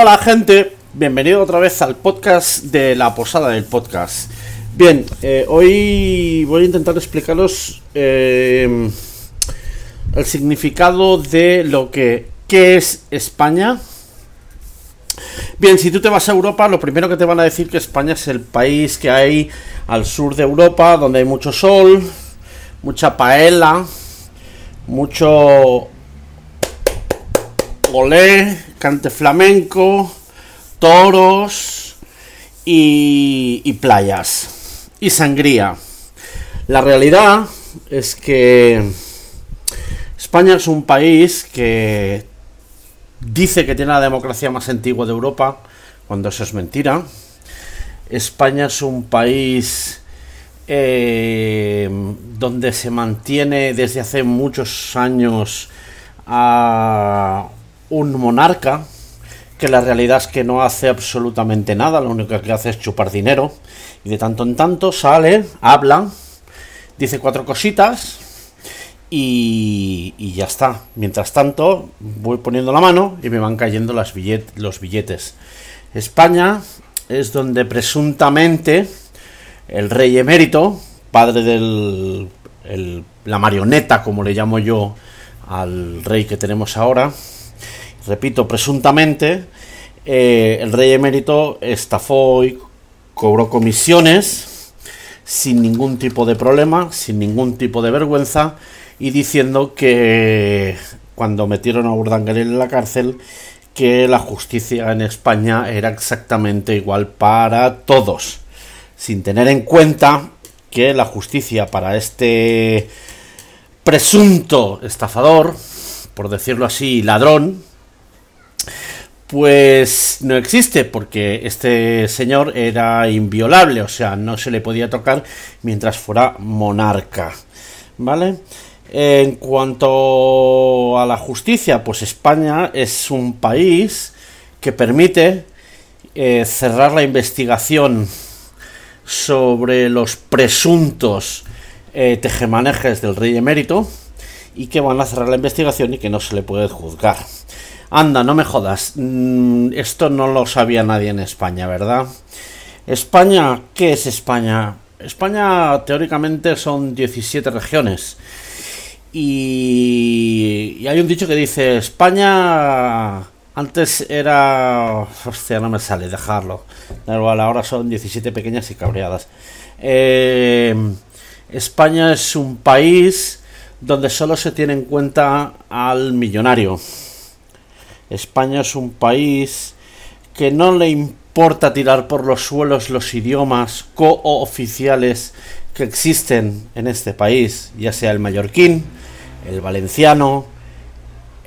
Hola gente, bienvenido otra vez al podcast de la posada del podcast. Bien, eh, hoy voy a intentar explicaros eh, el significado de lo que ¿qué es España. Bien, si tú te vas a Europa, lo primero que te van a decir que España es el país que hay al sur de Europa, donde hay mucho sol, mucha paella, mucho olé, cante flamenco, toros y, playas y sangría. La realidad es que España es un país que dice que tiene la democracia más antigua de Europa, cuando eso es mentira. España es un país eh, donde se mantiene desde hace muchos años a un monarca que la realidad es que no hace absolutamente nada, lo único que hace es chupar dinero y de tanto en tanto sale, habla, dice cuatro cositas y, ya está. Mientras tanto voy poniendo la mano y me van cayendo los billetes. España es donde presuntamente el rey emérito, padre de la marioneta, como le llamo yo al rey que tenemos ahora, repito, presuntamente, eh, el rey emérito estafó y cobró comisiones sin ningún tipo de problema, sin ningún tipo de vergüenza, y diciendo que cuando metieron a Urdangarín en la cárcel, que la justicia en España era exactamente igual para todos, sin tener en cuenta que la justicia para este presunto estafador, por decirlo así, ladrón, pues no existe porque este señor era inviolable, o sea, no se le podía tocar mientras fuera monarca. ¿Vale? En cuanto a la justicia, pues España es un país que permite eh, cerrar la investigación sobre los presuntos eh, tejemanejes del rey emérito y que van a cerrar la investigación y que no se le puede juzgar. Anda, no me jodas. Mm, esto no lo sabía nadie en España, ¿verdad? España, ¿qué es España? España teóricamente son 17 regiones. Y, hay un dicho que dice, España antes era... Hostia, no me sale, dejarlo. ahora son 17 pequeñas y cabreadas. Eh, España es un país donde solo se tiene en cuenta al millonario. España es un país que no le importa tirar por los suelos los idiomas cooficiales que existen en este país, ya sea el mallorquín, el valenciano,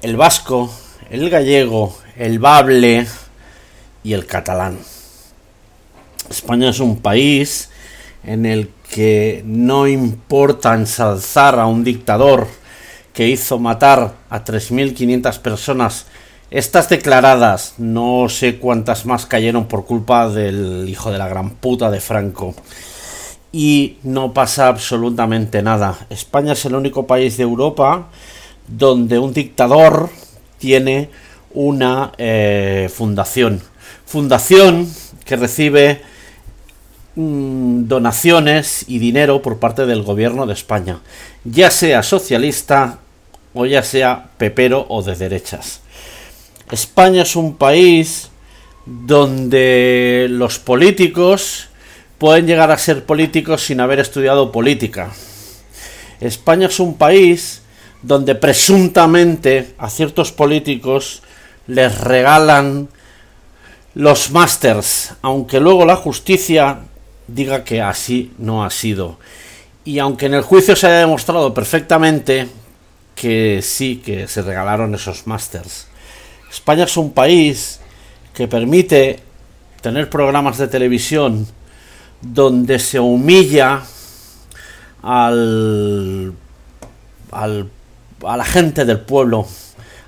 el vasco, el gallego, el bable y el catalán. España es un país en el que no importa ensalzar a un dictador que hizo matar a 3.500 personas estas declaradas, no sé cuántas más cayeron por culpa del hijo de la gran puta de Franco. Y no pasa absolutamente nada. España es el único país de Europa donde un dictador tiene una eh, fundación. Fundación que recibe mm, donaciones y dinero por parte del gobierno de España, ya sea socialista o ya sea pepero o de derechas. España es un país donde los políticos pueden llegar a ser políticos sin haber estudiado política. España es un país donde presuntamente a ciertos políticos les regalan los másters, aunque luego la justicia diga que así no ha sido. Y aunque en el juicio se haya demostrado perfectamente que sí, que se regalaron esos másters. España es un país que permite tener programas de televisión donde se humilla al, a la gente del pueblo,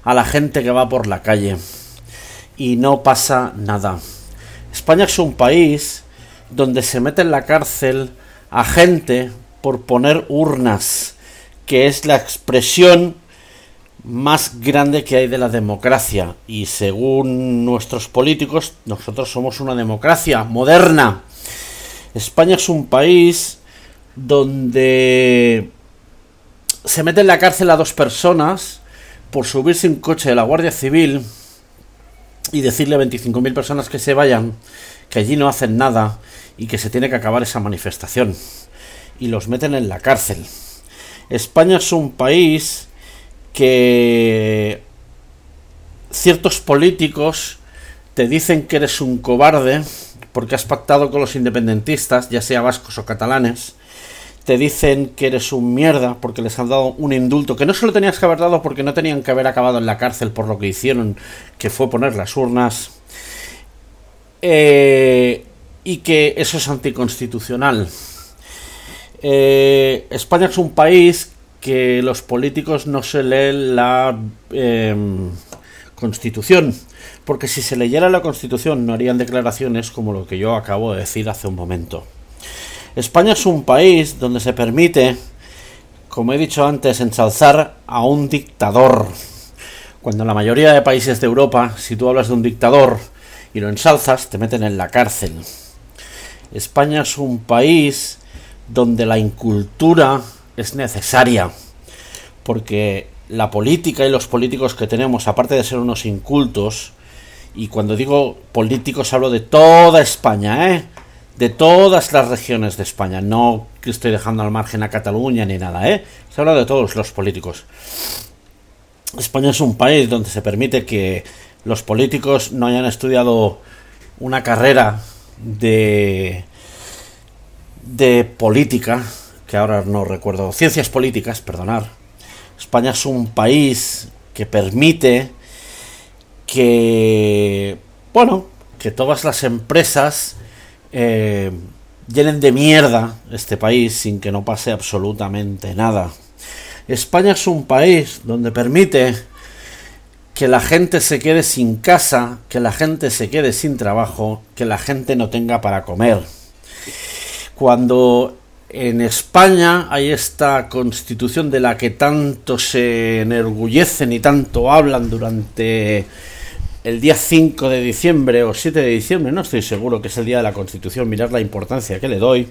a la gente que va por la calle y no pasa nada. España es un país donde se mete en la cárcel a gente por poner urnas, que es la expresión más grande que hay de la democracia. Y según nuestros políticos, nosotros somos una democracia moderna. España es un país donde se mete en la cárcel a dos personas por subirse un coche de la Guardia Civil y decirle a 25.000 personas que se vayan, que allí no hacen nada y que se tiene que acabar esa manifestación. Y los meten en la cárcel. España es un país que ciertos políticos te dicen que eres un cobarde porque has pactado con los independentistas, ya sea vascos o catalanes, te dicen que eres un mierda porque les han dado un indulto que no se lo tenías que haber dado porque no tenían que haber acabado en la cárcel por lo que hicieron, que fue poner las urnas, eh, y que eso es anticonstitucional. Eh, España es un país que los políticos no se leen la em, constitución, porque si se leyera la constitución no harían declaraciones como lo que yo acabo de decir hace un momento. España es un país donde se permite, como he dicho antes, ensalzar a un dictador. Cuando en la mayoría de países de Europa, si tú hablas de un dictador y lo ensalzas, te meten en la cárcel. España es un país donde la incultura es necesaria, porque la política y los políticos que tenemos, aparte de ser unos incultos, y cuando digo políticos hablo de toda España, ¿eh? de todas las regiones de España. No que estoy dejando al margen a Cataluña ni nada, ¿eh? Se habla de todos los políticos. España es un país donde se permite que los políticos no hayan estudiado una carrera de de política, que ahora no recuerdo, ciencias políticas, perdonar. España es un país que permite que, bueno, que todas las empresas eh, llenen de mierda este país sin que no pase absolutamente nada. España es un país donde permite que la gente se quede sin casa, que la gente se quede sin trabajo, que la gente no tenga para comer. Cuando en España hay esta constitución de la que tanto se enorgullecen y tanto hablan durante el día 5 de diciembre o 7 de diciembre, no estoy seguro que es el día de la Constitución, mirar la importancia que le doy,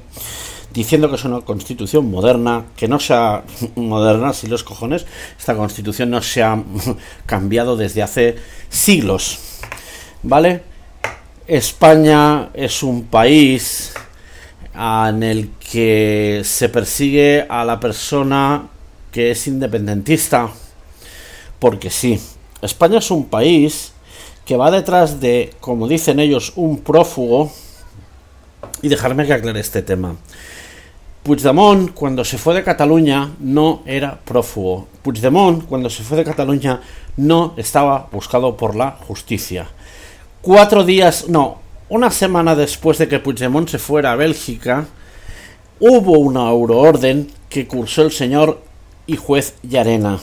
diciendo que es una Constitución moderna, que no sea moderna, si los cojones, esta Constitución no se ha cambiado desde hace siglos, ¿vale? España es un país en el que se persigue a la persona que es independentista, porque sí, España es un país que va detrás de, como dicen ellos, un prófugo. Y dejarme que aclare este tema. Puigdemont, cuando se fue de Cataluña, no era prófugo. Puigdemont, cuando se fue de Cataluña, no estaba buscado por la justicia. Cuatro días, no, una semana después de que Puigdemont se fuera a Bélgica, hubo una euroorden que cursó el señor y juez Llarena.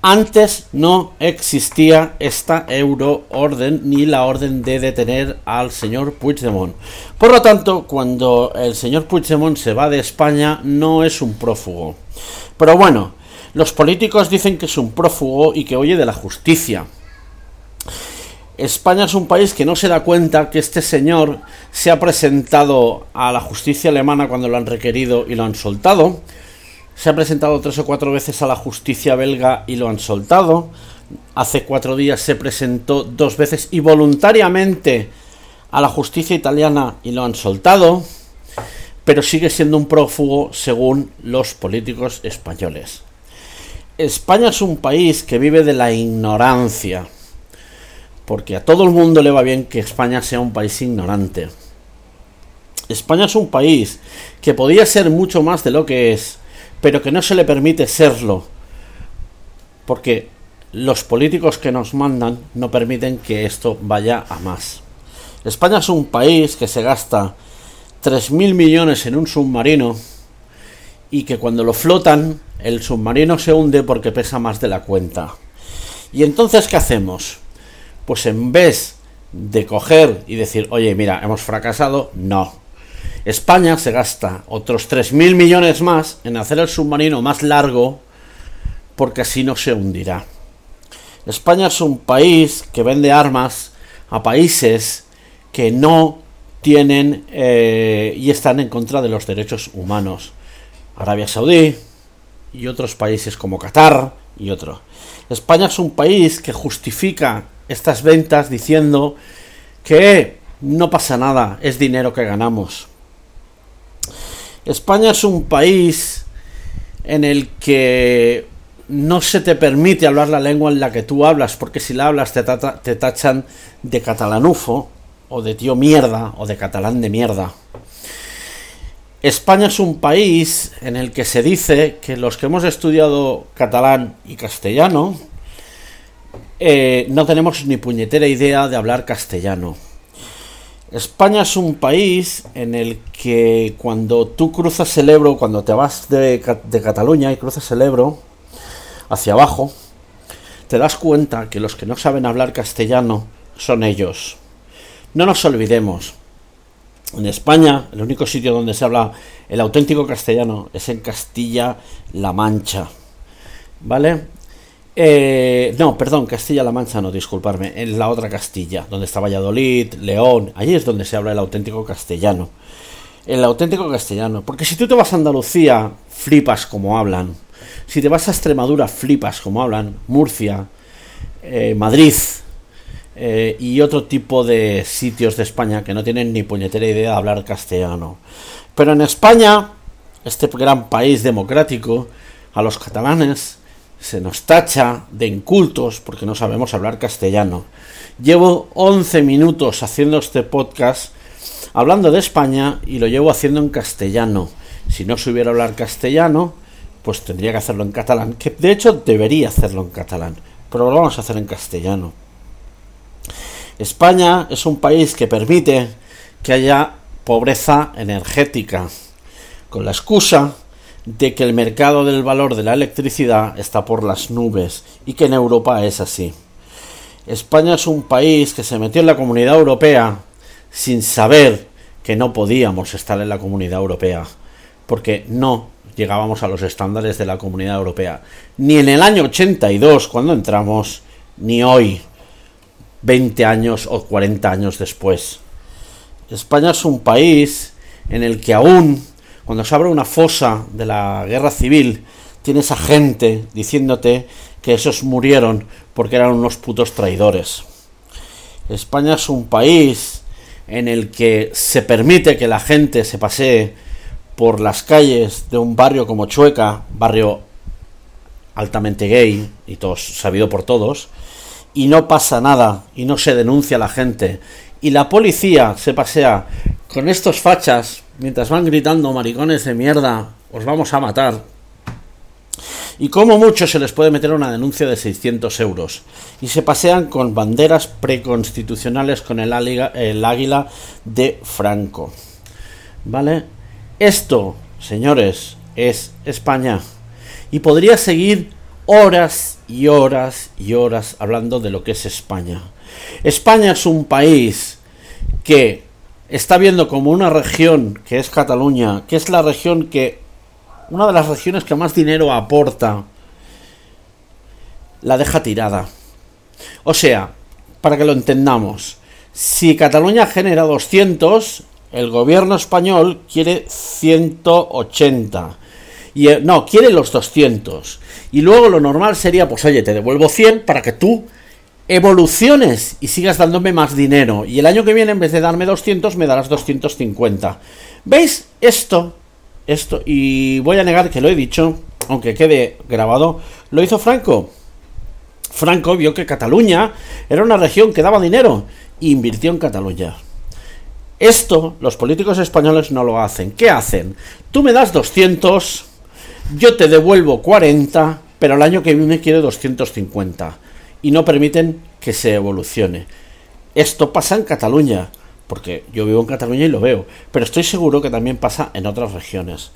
Antes no existía esta euroorden ni la orden de detener al señor Puigdemont. Por lo tanto, cuando el señor Puigdemont se va de España, no es un prófugo. Pero bueno, los políticos dicen que es un prófugo y que oye de la justicia. España es un país que no se da cuenta que este señor se ha presentado a la justicia alemana cuando lo han requerido y lo han soltado se ha presentado tres o cuatro veces a la justicia belga y lo han soltado. Hace cuatro días se presentó dos veces y voluntariamente a la justicia italiana y lo han soltado. Pero sigue siendo un prófugo según los políticos españoles. España es un país que vive de la ignorancia. Porque a todo el mundo le va bien que España sea un país ignorante. España es un país que podía ser mucho más de lo que es pero que no se le permite serlo, porque los políticos que nos mandan no permiten que esto vaya a más. España es un país que se gasta 3.000 millones en un submarino y que cuando lo flotan el submarino se hunde porque pesa más de la cuenta. ¿Y entonces qué hacemos? Pues en vez de coger y decir, oye, mira, hemos fracasado, no. España se gasta otros 3.000 millones más en hacer el submarino más largo porque así no se hundirá. España es un país que vende armas a países que no tienen eh, y están en contra de los derechos humanos. Arabia Saudí y otros países como Qatar y otros. España es un país que justifica estas ventas diciendo que no pasa nada, es dinero que ganamos. España es un país en el que no se te permite hablar la lengua en la que tú hablas, porque si la hablas te, tachan de catalanufo, o de tío mierda, o de catalán de mierda. España es un país en el que se dice que los que hemos estudiado catalán y castellano eh, no tenemos ni puñetera idea de hablar castellano. España es un país en el que cuando tú cruzas el Ebro, cuando te vas de, de Cataluña y cruzas el Ebro hacia abajo, te das cuenta que los que no saben hablar castellano son ellos. No nos olvidemos, en España el único sitio donde se habla el auténtico castellano es en Castilla-La Mancha. ¿Vale? Eh, no, perdón, Castilla-La Mancha, no, disculparme, en la otra Castilla, donde está Valladolid, León, allí es donde se habla el auténtico castellano. El auténtico castellano, porque si tú te vas a Andalucía, flipas como hablan. Si te vas a Extremadura, flipas como hablan. Murcia, eh, Madrid, eh, y otro tipo de sitios de España que no tienen ni puñetera idea de hablar castellano. Pero en España, este gran país democrático, a los catalanes se nos tacha de incultos porque no sabemos hablar castellano. Llevo 11 minutos haciendo este podcast hablando de España y lo llevo haciendo en castellano. Si no supiera hablar castellano, pues tendría que hacerlo en catalán, que de hecho debería hacerlo en catalán, pero lo vamos a hacer en castellano. España es un país que permite que haya pobreza energética, con la excusa de que el mercado del valor de la electricidad está por las nubes y que en Europa es así. España es un país que se metió en la comunidad europea sin saber que no podíamos estar en la comunidad europea, porque no llegábamos a los estándares de la comunidad europea, ni en el año 82 cuando entramos, ni hoy 20 años o 40 años después. España es un país en el que aún, cuando se abre una fosa de la guerra civil, tienes a gente diciéndote que esos murieron porque eran unos putos traidores. España es un país en el que se permite que la gente se pasee por las calles de un barrio como Chueca, barrio altamente gay y todos sabido por todos, y no pasa nada y no se denuncia a la gente y la policía se pasea con estos fachas mientras van gritando maricones de mierda, os vamos a matar. Y como mucho se les puede meter una denuncia de 600 euros. Y se pasean con banderas preconstitucionales con el, el águila de Franco. ¿Vale? Esto, señores, es España. Y podría seguir horas y horas y horas hablando de lo que es España. España es un país que está viendo como una región que es Cataluña, que es la región que una de las regiones que más dinero aporta la deja tirada. O sea, para que lo entendamos, si Cataluña genera 200, el gobierno español quiere 180. Y, eh, no, quiere los 200. Y luego lo normal sería, pues oye, te devuelvo 100 para que tú evoluciones y sigas dándome más dinero. Y el año que viene, en vez de darme 200, me darás 250. ¿Veis esto? Esto, y voy a negar que lo he dicho, aunque quede grabado, lo hizo Franco. Franco vio que Cataluña era una región que daba dinero e invirtió en Cataluña. Esto los políticos españoles no lo hacen. ¿Qué hacen? Tú me das 200, yo te devuelvo 40, pero el año que viene quiere 250 y no permiten que se evolucione. Esto pasa en Cataluña, porque yo vivo en Cataluña y lo veo, pero estoy seguro que también pasa en otras regiones.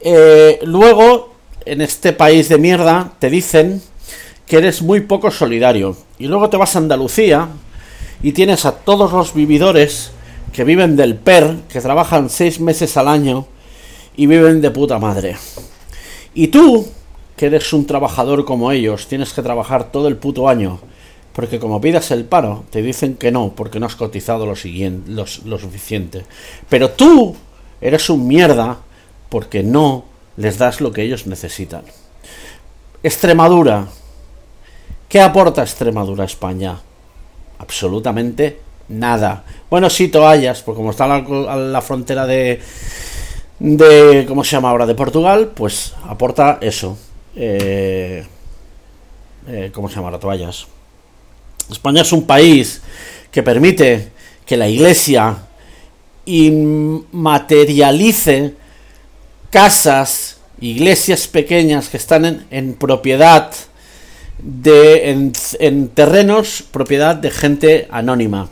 Eh, luego, en este país de mierda, te dicen que eres muy poco solidario. Y luego te vas a Andalucía y tienes a todos los vividores que viven del PER, que trabajan seis meses al año y viven de puta madre. Y tú, que eres un trabajador como ellos, tienes que trabajar todo el puto año, porque como pidas el paro, te dicen que no, porque no has cotizado lo, siguiente, lo, suficiente. Pero tú eres un mierda porque no les das lo que ellos necesitan. Extremadura. ¿Qué aporta Extremadura a España? Absolutamente nada. Bueno, sí, toallas, porque como está a la, frontera de, de. ¿Cómo se llama ahora? De Portugal, pues aporta eso. Eh, eh, ¿Cómo se llama? Las toallas. España es un país que permite que la iglesia inmaterialice casas, iglesias pequeñas que están en, propiedad de en terrenos propiedad de gente anónima.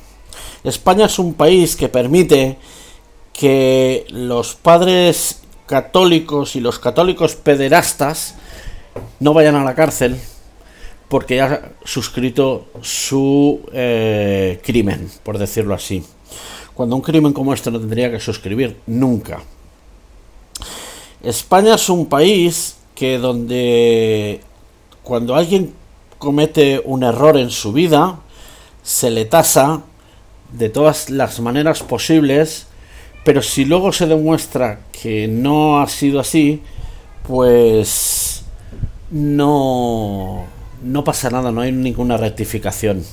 España es un país que permite que los padres católicos y los católicos pederastas no vayan a la cárcel porque ha suscrito su eh, crimen, por decirlo así. Cuando un crimen como este no tendría que suscribir nunca. España es un país que donde cuando alguien comete un error en su vida, se le tasa de todas las maneras posibles, pero si luego se demuestra que no ha sido así, pues no, no pasa nada, no hay ninguna rectificación.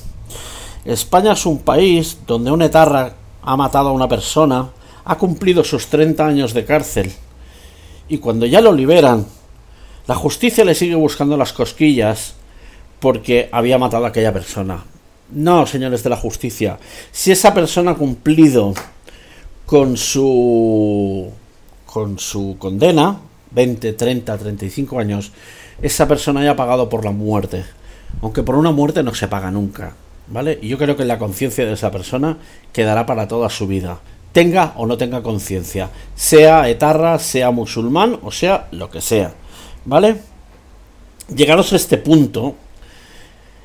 España es un país donde un etarra ha matado a una persona, ha cumplido sus 30 años de cárcel, y cuando ya lo liberan, la justicia le sigue buscando las cosquillas porque había matado a aquella persona. No, señores de la justicia. Si esa persona ha cumplido con su con su condena, 20, 30, 35 años, esa persona ya ha pagado por la muerte. Aunque por una muerte no se paga nunca, ¿vale? Y yo creo que la conciencia de esa persona quedará para toda su vida. Tenga o no tenga conciencia, sea etarra, sea musulmán o sea lo que sea, ¿vale? Llegaros a este punto,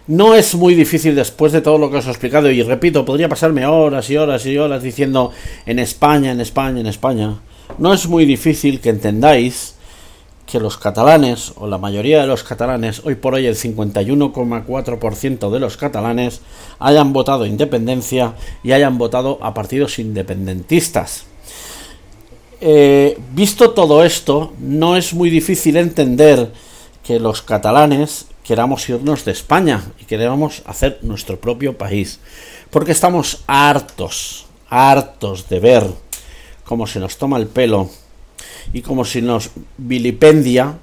no es muy difícil después de todo lo que os he explicado, y repito, podría pasarme horas y horas y horas diciendo en España, en España, en España. No es muy difícil que entendáis que los catalanes, o la mayoría de los catalanes, hoy por hoy el 51,4% de los catalanes, hayan votado independencia y hayan votado a partidos independentistas. Eh, visto todo esto, no es muy difícil entender que los catalanes queramos irnos de España y queremos hacer nuestro propio país. Porque estamos hartos, hartos de ver cómo se nos toma el pelo y cómo se nos vilipendia,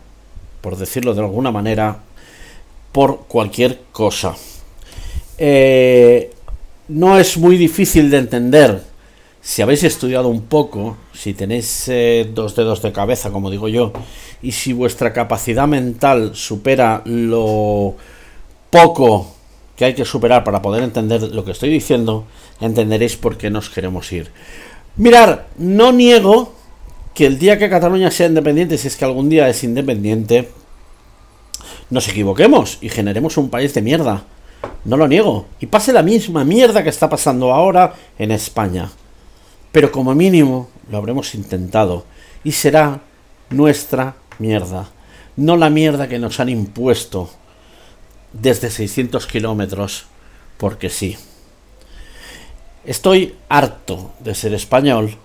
por decirlo de alguna manera, por cualquier cosa. Eh, no es muy difícil de entender si habéis estudiado un poco, si tenéis eh, dos dedos de cabeza, como digo yo, y si vuestra capacidad mental supera lo poco que hay que superar para poder entender lo que estoy diciendo, entenderéis por qué nos queremos ir. Mirar, no niego que el día que Cataluña sea independiente, si es que algún día es independiente, nos equivoquemos y generemos un país de mierda. No lo niego. Y pase la misma mierda que está pasando ahora en España. Pero como mínimo lo habremos intentado. Y será nuestra mierda, no la mierda que nos han impuesto desde 600 kilómetros, porque sí. Estoy harto de ser español.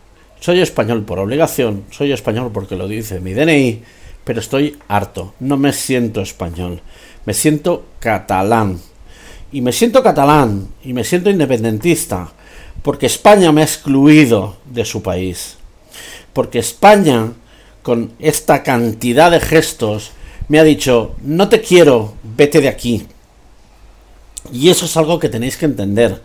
Soy español por obligación, soy español porque lo dice mi DNI, pero estoy harto. No me siento español, me siento catalán. Y me siento catalán y me siento independentista porque España me ha excluido de su país. Porque España con esta cantidad de gestos, me ha dicho, no te quiero, vete de aquí. Y eso es algo que tenéis que entender.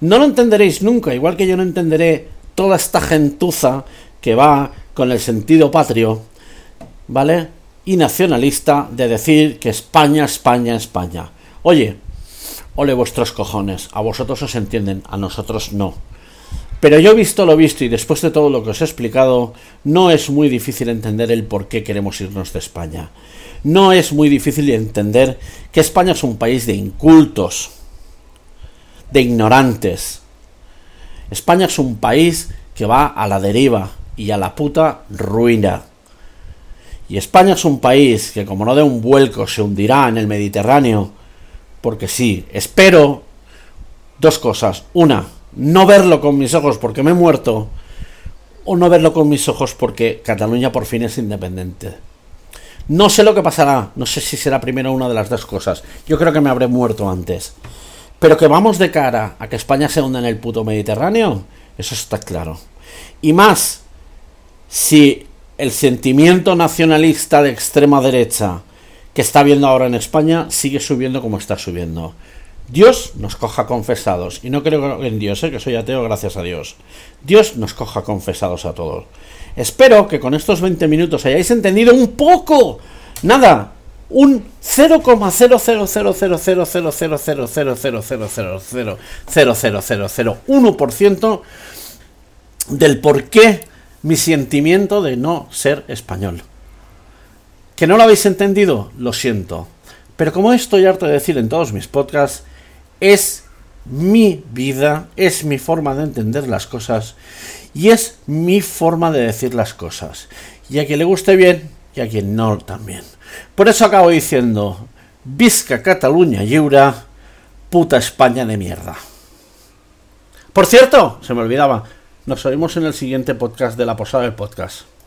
No lo entenderéis nunca, igual que yo no entenderé toda esta gentuza que va con el sentido patrio, ¿vale? Y nacionalista de decir que España, España, España. Oye, ole vuestros cojones, a vosotros os entienden, a nosotros no. Pero yo he visto lo visto y después de todo lo que os he explicado, no es muy difícil entender el por qué queremos irnos de España. No es muy difícil entender que España es un país de incultos, de ignorantes. España es un país que va a la deriva y a la puta ruina. Y España es un país que como no dé un vuelco se hundirá en el Mediterráneo. Porque sí, espero dos cosas. Una, no verlo con mis ojos porque me he muerto. O no verlo con mis ojos porque Cataluña por fin es independiente. No sé lo que pasará. No sé si será primero una de las dos cosas. Yo creo que me habré muerto antes. Pero que vamos de cara a que España se hunda en el puto Mediterráneo, eso está claro. Y más, si el sentimiento nacionalista de extrema derecha que está viendo ahora en España sigue subiendo como está subiendo. Dios nos coja confesados. Y no creo en Dios, ¿eh? que soy ateo, gracias a Dios. Dios nos coja confesados a todos. Espero que con estos 20 minutos hayáis entendido un poco, nada, un 0,000000000000000000001% del por qué mi sentimiento de no ser español. ¿Que no lo habéis entendido? Lo siento. Pero como estoy harto de decir en todos mis podcasts, es mi vida, es mi forma de entender las cosas y es mi forma de decir las cosas. Y a quien le guste bien y a quien no también. Por eso acabo diciendo, Visca Cataluña Yura, puta España de mierda. Por cierto, se me olvidaba, nos oímos en el siguiente podcast de la Posada del Podcast.